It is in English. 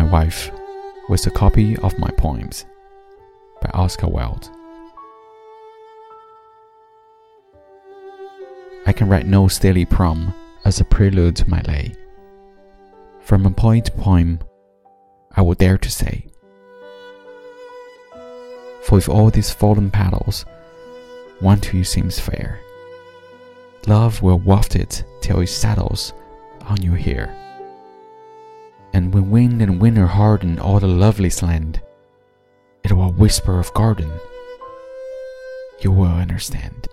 wife with a copy of my poems by Oscar Wilde. I can write no stately proem as a prelude to my lay. From a poet to poem, I will dare to say, For with all these fallen petals, one to you seems fair. Love will waft it till it settles on your hair. When wind and winter harden all the loveliest land, it will whisper of garden. You will understand.